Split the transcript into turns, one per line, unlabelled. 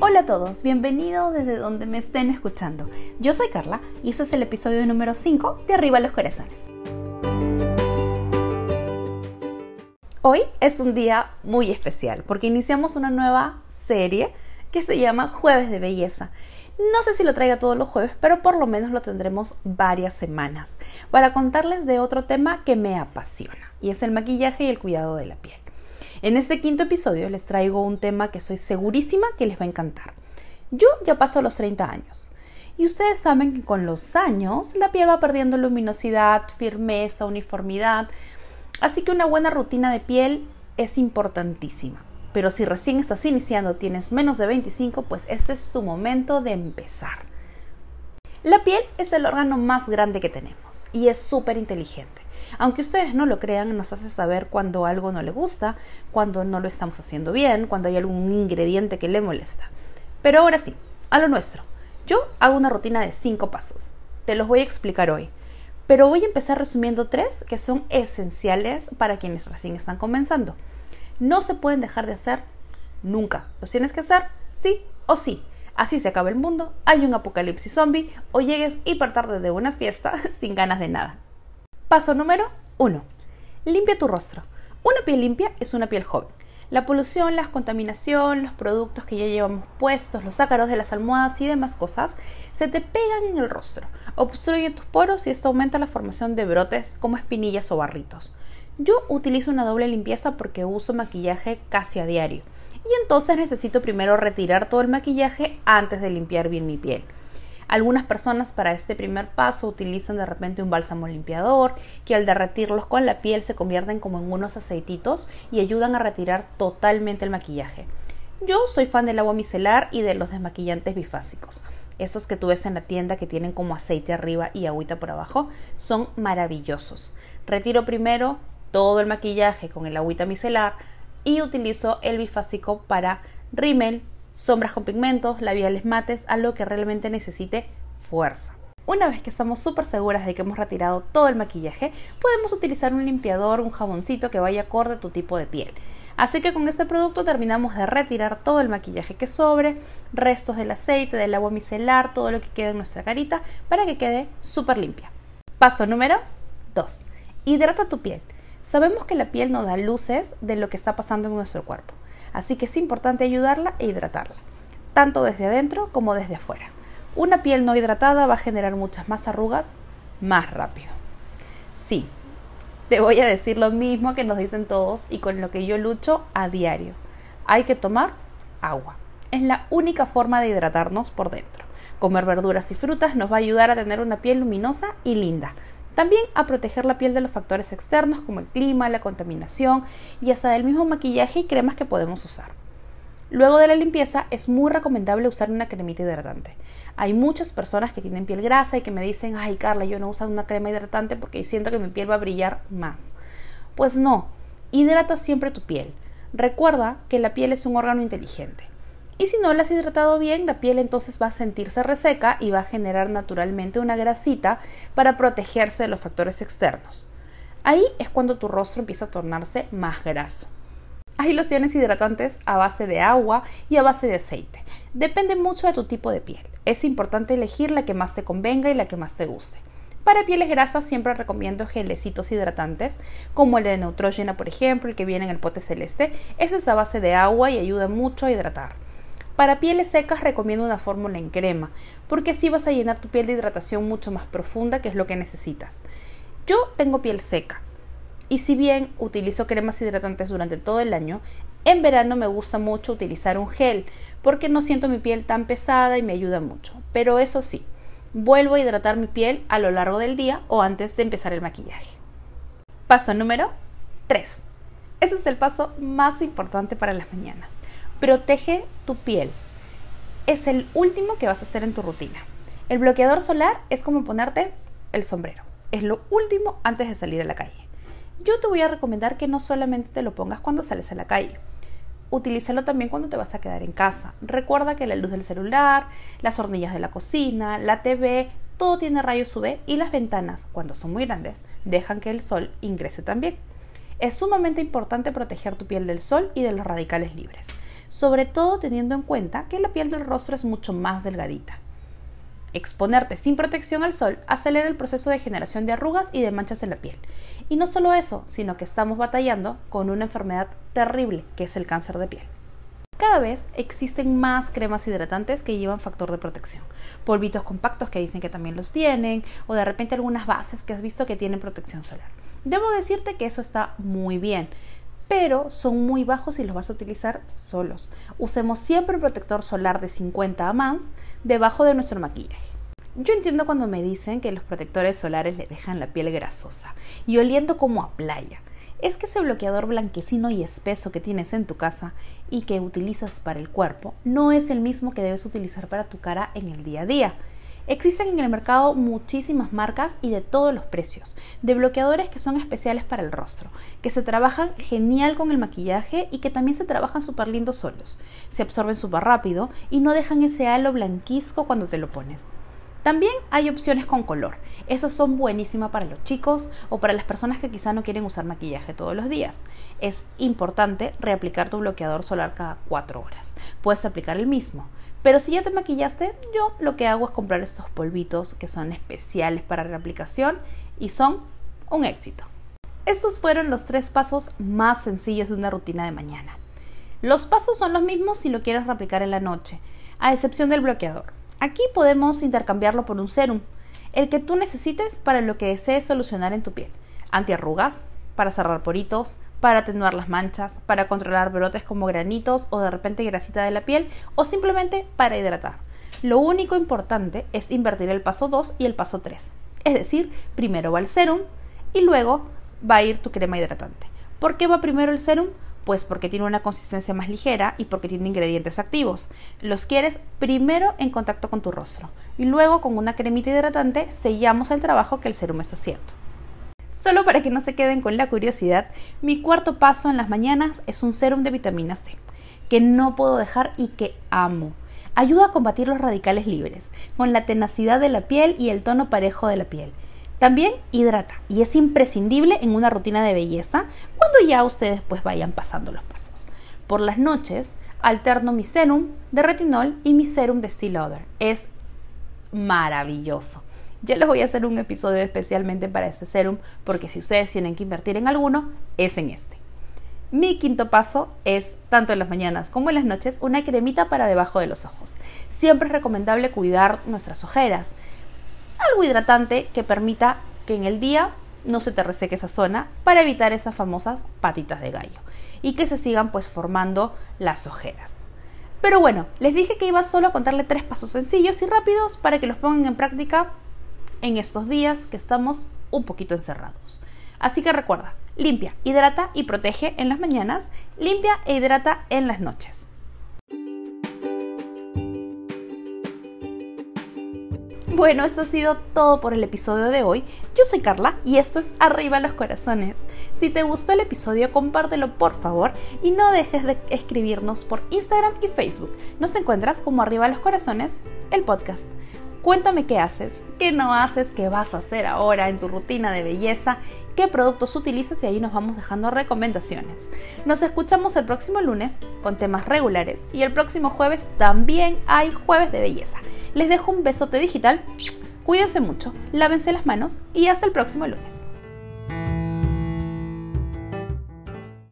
Hola a todos, bienvenidos desde donde me estén escuchando. Yo soy Carla y este es el episodio número 5 de Arriba los Corazones. Hoy es un día muy especial porque iniciamos una nueva serie que se llama Jueves de Belleza. No sé si lo traiga todos los jueves, pero por lo menos lo tendremos varias semanas para contarles de otro tema que me apasiona y es el maquillaje y el cuidado de la piel. En este quinto episodio les traigo un tema que soy segurísima que les va a encantar. Yo ya paso los 30 años y ustedes saben que con los años la piel va perdiendo luminosidad, firmeza, uniformidad, así que una buena rutina de piel es importantísima. Pero si recién estás iniciando, tienes menos de 25, pues este es tu momento de empezar. La piel es el órgano más grande que tenemos y es súper inteligente. Aunque ustedes no lo crean, nos hace saber cuando algo no le gusta, cuando no lo estamos haciendo bien, cuando hay algún ingrediente que le molesta. Pero ahora sí, a lo nuestro. Yo hago una rutina de 5 pasos. Te los voy a explicar hoy. Pero voy a empezar resumiendo tres que son esenciales para quienes recién están comenzando. No se pueden dejar de hacer nunca. Los tienes que hacer sí o sí. Así se acaba el mundo, hay un apocalipsis zombie o llegues hiper tarde de una fiesta sin ganas de nada. Paso número 1. Limpia tu rostro. Una piel limpia es una piel joven. La polución, la contaminación, los productos que ya llevamos puestos, los ácaros de las almohadas y demás cosas se te pegan en el rostro, obstruyen tus poros y esto aumenta la formación de brotes como espinillas o barritos. Yo utilizo una doble limpieza porque uso maquillaje casi a diario y entonces necesito primero retirar todo el maquillaje antes de limpiar bien mi piel. Algunas personas para este primer paso utilizan de repente un bálsamo limpiador que al derretirlos con la piel se convierten como en unos aceititos y ayudan a retirar totalmente el maquillaje. Yo soy fan del agua micelar y de los desmaquillantes bifásicos. Esos que tú ves en la tienda que tienen como aceite arriba y agüita por abajo son maravillosos. Retiro primero todo el maquillaje con el agüita micelar y utilizo el bifásico para rímel, sombras con pigmentos, labiales mates, algo que realmente necesite fuerza. Una vez que estamos súper seguras de que hemos retirado todo el maquillaje, podemos utilizar un limpiador, un jaboncito que vaya acorde a tu tipo de piel. Así que con este producto terminamos de retirar todo el maquillaje que sobre, restos del aceite, del agua micelar, todo lo que quede en nuestra carita para que quede súper limpia. Paso número 2. Hidrata tu piel. Sabemos que la piel no da luces de lo que está pasando en nuestro cuerpo así que es importante ayudarla e hidratarla, tanto desde adentro como desde afuera. Una piel no hidratada va a generar muchas más arrugas más rápido. Sí, te voy a decir lo mismo que nos dicen todos y con lo que yo lucho a diario. Hay que tomar agua. Es la única forma de hidratarnos por dentro. Comer verduras y frutas nos va a ayudar a tener una piel luminosa y linda, también a proteger la piel de los factores externos como el clima, la contaminación y hasta del mismo maquillaje y cremas que podemos usar. Luego de la limpieza es muy recomendable usar una cremita hidratante. Hay muchas personas que tienen piel grasa y que me dicen, ay Carla, yo no uso una crema hidratante porque siento que mi piel va a brillar más. Pues no, hidrata siempre tu piel. Recuerda que la piel es un órgano inteligente. Y si no la has hidratado bien, la piel entonces va a sentirse reseca y va a generar naturalmente una grasita para protegerse de los factores externos. Ahí es cuando tu rostro empieza a tornarse más graso. Hay lociones hidratantes a base de agua y a base de aceite. Depende mucho de tu tipo de piel. Es importante elegir la que más te convenga y la que más te guste. Para pieles grasas siempre recomiendo gelecitos hidratantes, como el de Neutrogena, por ejemplo, el que viene en el pote celeste. Ese es a base de agua y ayuda mucho a hidratar. Para pieles secas recomiendo una fórmula en crema, porque así vas a llenar tu piel de hidratación mucho más profunda, que es lo que necesitas. Yo tengo piel seca, y si bien utilizo cremas hidratantes durante todo el año, en verano me gusta mucho utilizar un gel, porque no siento mi piel tan pesada y me ayuda mucho. Pero eso sí, vuelvo a hidratar mi piel a lo largo del día o antes de empezar el maquillaje. Paso número 3. Ese es el paso más importante para las mañanas. Protege tu piel. Es el último que vas a hacer en tu rutina. El bloqueador solar es como ponerte el sombrero. Es lo último antes de salir a la calle. Yo te voy a recomendar que no solamente te lo pongas cuando sales a la calle. Utilízalo también cuando te vas a quedar en casa. Recuerda que la luz del celular, las hornillas de la cocina, la TV, todo tiene rayos UV y las ventanas, cuando son muy grandes, dejan que el sol ingrese también. Es sumamente importante proteger tu piel del sol y de los radicales libres. Sobre todo teniendo en cuenta que la piel del rostro es mucho más delgadita. Exponerte sin protección al sol acelera el proceso de generación de arrugas y de manchas en la piel. Y no solo eso, sino que estamos batallando con una enfermedad terrible que es el cáncer de piel. Cada vez existen más cremas hidratantes que llevan factor de protección. Polvitos compactos que dicen que también los tienen, o de repente algunas bases que has visto que tienen protección solar. Debo decirte que eso está muy bien, pero son muy bajos y los vas a utilizar solos. Usemos siempre un protector solar de 50 a más debajo de nuestro maquillaje. Yo entiendo cuando me dicen que los protectores solares le dejan la piel grasosa y oliendo como a playa es que ese bloqueador blanquecino y espeso que tienes en tu casa y que utilizas para el cuerpo no es el mismo que debes utilizar para tu cara en el día a día. Existen en el mercado muchísimas marcas y de todos los precios, de bloqueadores que son especiales para el rostro, que se trabajan genial con el maquillaje y que también se trabajan súper lindos solos. Se absorben súper rápido y no dejan ese halo blanquisco cuando te lo pones. También hay opciones con color. Esas son buenísimas para los chicos o para las personas que quizá no quieren usar maquillaje todos los días. Es importante reaplicar tu bloqueador solar cada 4 horas. Puedes aplicar el mismo. Pero si ya te maquillaste, yo lo que hago es comprar estos polvitos que son especiales para reaplicación y son un éxito. Estos fueron los tres pasos más sencillos de una rutina de mañana. Los pasos son los mismos si lo quieres reaplicar en la noche, a excepción del bloqueador. Aquí podemos intercambiarlo por un serum, el que tú necesites para lo que desees solucionar en tu piel. Antiarrugas, para cerrar poritos, para atenuar las manchas, para controlar brotes como granitos o de repente grasita de la piel o simplemente para hidratar. Lo único importante es invertir el paso 2 y el paso 3. Es decir, primero va el serum y luego va a ir tu crema hidratante. ¿Por qué va primero el serum? Pues porque tiene una consistencia más ligera y porque tiene ingredientes activos. Los quieres primero en contacto con tu rostro y luego con una cremita hidratante sellamos el trabajo que el serum está haciendo. Solo para que no se queden con la curiosidad, mi cuarto paso en las mañanas es un serum de vitamina C, que no puedo dejar y que amo. Ayuda a combatir los radicales libres, con la tenacidad de la piel y el tono parejo de la piel también hidrata y es imprescindible en una rutina de belleza cuando ya ustedes pues vayan pasando los pasos. Por las noches alterno mi serum de retinol y mi serum de Steel Lauder. Es maravilloso. Ya les voy a hacer un episodio especialmente para este serum porque si ustedes tienen que invertir en alguno, es en este. Mi quinto paso es, tanto en las mañanas como en las noches, una cremita para debajo de los ojos. Siempre es recomendable cuidar nuestras ojeras algo hidratante que permita que en el día no se te reseque esa zona para evitar esas famosas patitas de gallo y que se sigan pues formando las ojeras. Pero bueno, les dije que iba solo a contarle tres pasos sencillos y rápidos para que los pongan en práctica en estos días que estamos un poquito encerrados. Así que recuerda, limpia, hidrata y protege en las mañanas, limpia e hidrata en las noches. Bueno, eso ha sido todo por el episodio de hoy. Yo soy Carla y esto es Arriba los Corazones. Si te gustó el episodio, compártelo por favor y no dejes de escribirnos por Instagram y Facebook. Nos encuentras como Arriba los Corazones, el podcast. Cuéntame qué haces, qué no haces, qué vas a hacer ahora en tu rutina de belleza, qué productos utilizas y ahí nos vamos dejando recomendaciones. Nos escuchamos el próximo lunes con temas regulares y el próximo jueves también hay jueves de belleza. Les dejo un besote digital, cuídense mucho, lávense las manos y hasta el próximo lunes.